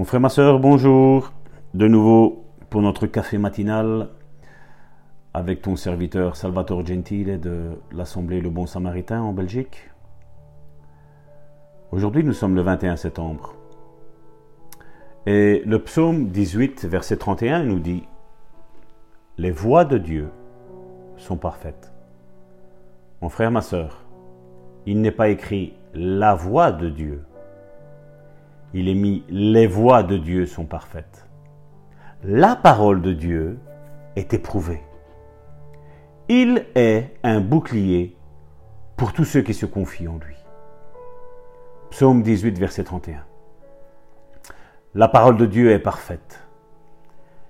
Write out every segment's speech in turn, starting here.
Mon frère, ma soeur, bonjour. De nouveau pour notre café matinal avec ton serviteur Salvatore Gentile de l'Assemblée Le Bon Samaritain en Belgique. Aujourd'hui, nous sommes le 21 septembre. Et le psaume 18, verset 31 nous dit Les voies de Dieu sont parfaites. Mon frère, ma soeur, il n'est pas écrit la voix de Dieu. Il est mis les voies de Dieu sont parfaites. La parole de Dieu est éprouvée. Il est un bouclier pour tous ceux qui se confient en lui. Psaume 18, verset 31. La parole de Dieu est parfaite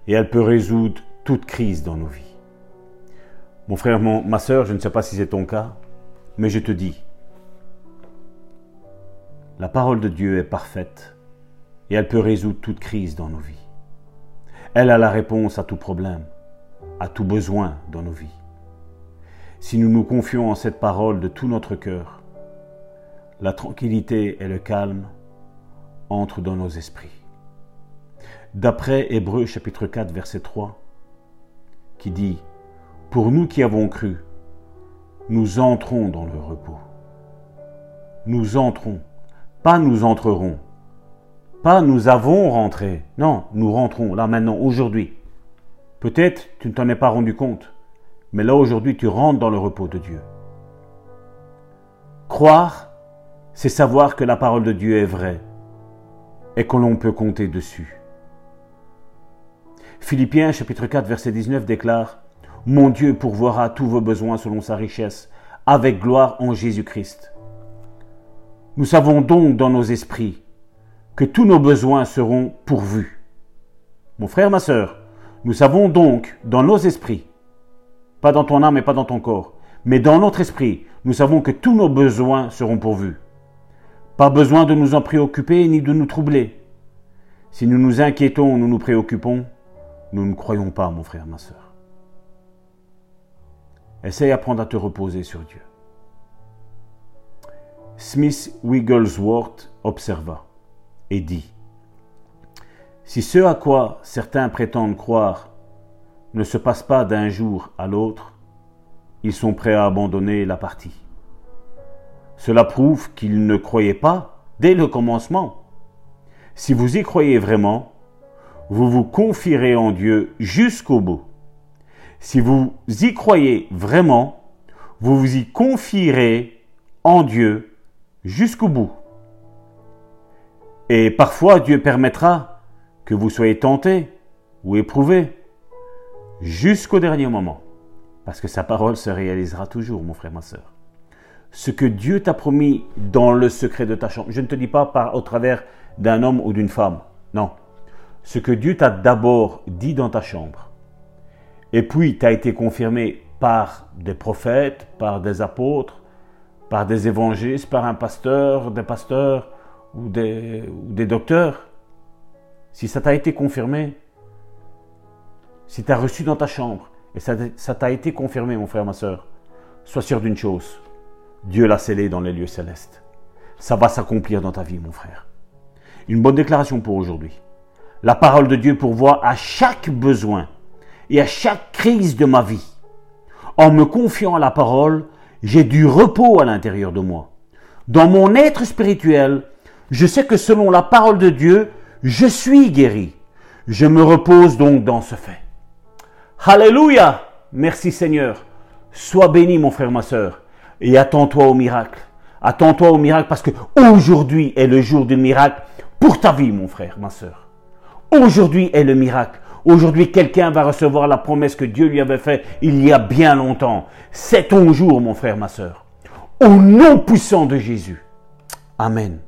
et elle peut résoudre toute crise dans nos vies. Mon frère, ma soeur, je ne sais pas si c'est ton cas, mais je te dis, la parole de Dieu est parfaite et elle peut résoudre toute crise dans nos vies. Elle a la réponse à tout problème, à tout besoin dans nos vies. Si nous nous confions en cette parole de tout notre cœur, la tranquillité et le calme entrent dans nos esprits. D'après Hébreu chapitre 4 verset 3, qui dit, Pour nous qui avons cru, nous entrons dans le repos. Nous entrons pas nous entrerons. Pas nous avons rentré. Non, nous rentrons là maintenant, aujourd'hui. Peut-être tu ne t'en es pas rendu compte, mais là aujourd'hui tu rentres dans le repos de Dieu. Croire, c'est savoir que la parole de Dieu est vraie et que l'on peut compter dessus. Philippiens chapitre 4 verset 19 déclare Mon Dieu pourvoira tous vos besoins selon sa richesse, avec gloire en Jésus-Christ. Nous savons donc dans nos esprits que tous nos besoins seront pourvus. Mon frère, ma sœur, nous savons donc dans nos esprits, pas dans ton âme et pas dans ton corps, mais dans notre esprit, nous savons que tous nos besoins seront pourvus. Pas besoin de nous en préoccuper ni de nous troubler. Si nous nous inquiétons ou nous nous préoccupons, nous ne croyons pas, mon frère, ma sœur. Essaye d'apprendre à te reposer sur Dieu. Smith Wigglesworth observa et dit Si ce à quoi certains prétendent croire ne se passe pas d'un jour à l'autre, ils sont prêts à abandonner la partie. Cela prouve qu'ils ne croyaient pas dès le commencement. Si vous y croyez vraiment, vous vous confierez en Dieu jusqu'au bout. Si vous y croyez vraiment, vous vous y confierez en Dieu jusqu'au bout. Et parfois Dieu permettra que vous soyez tenté ou éprouvé jusqu'au dernier moment. Parce que sa parole se réalisera toujours, mon frère, ma soeur. Ce que Dieu t'a promis dans le secret de ta chambre, je ne te dis pas par, au travers d'un homme ou d'une femme, non. Ce que Dieu t'a d'abord dit dans ta chambre, et puis t'a été confirmé par des prophètes, par des apôtres, par des évangélistes, par un pasteur, des pasteurs ou des, docteurs, si ça t'a été confirmé, si tu as reçu dans ta chambre et ça t'a été confirmé, mon frère, ma soeur, sois sûr d'une chose, Dieu l'a scellé dans les lieux célestes. Ça va s'accomplir dans ta vie, mon frère. Une bonne déclaration pour aujourd'hui. La parole de Dieu pourvoit à chaque besoin et à chaque crise de ma vie. En me confiant à la parole, j'ai du repos à l'intérieur de moi. Dans mon être spirituel, je sais que selon la parole de Dieu, je suis guéri. Je me repose donc dans ce fait. Alléluia Merci Seigneur. Sois béni mon frère, ma soeur. Et attends-toi au miracle. Attends-toi au miracle parce que aujourd'hui est le jour du miracle pour ta vie mon frère, ma soeur. Aujourd'hui est le miracle. Aujourd'hui, quelqu'un va recevoir la promesse que Dieu lui avait faite il y a bien longtemps. C'est ton jour, mon frère, ma soeur. Au nom puissant de Jésus. Amen.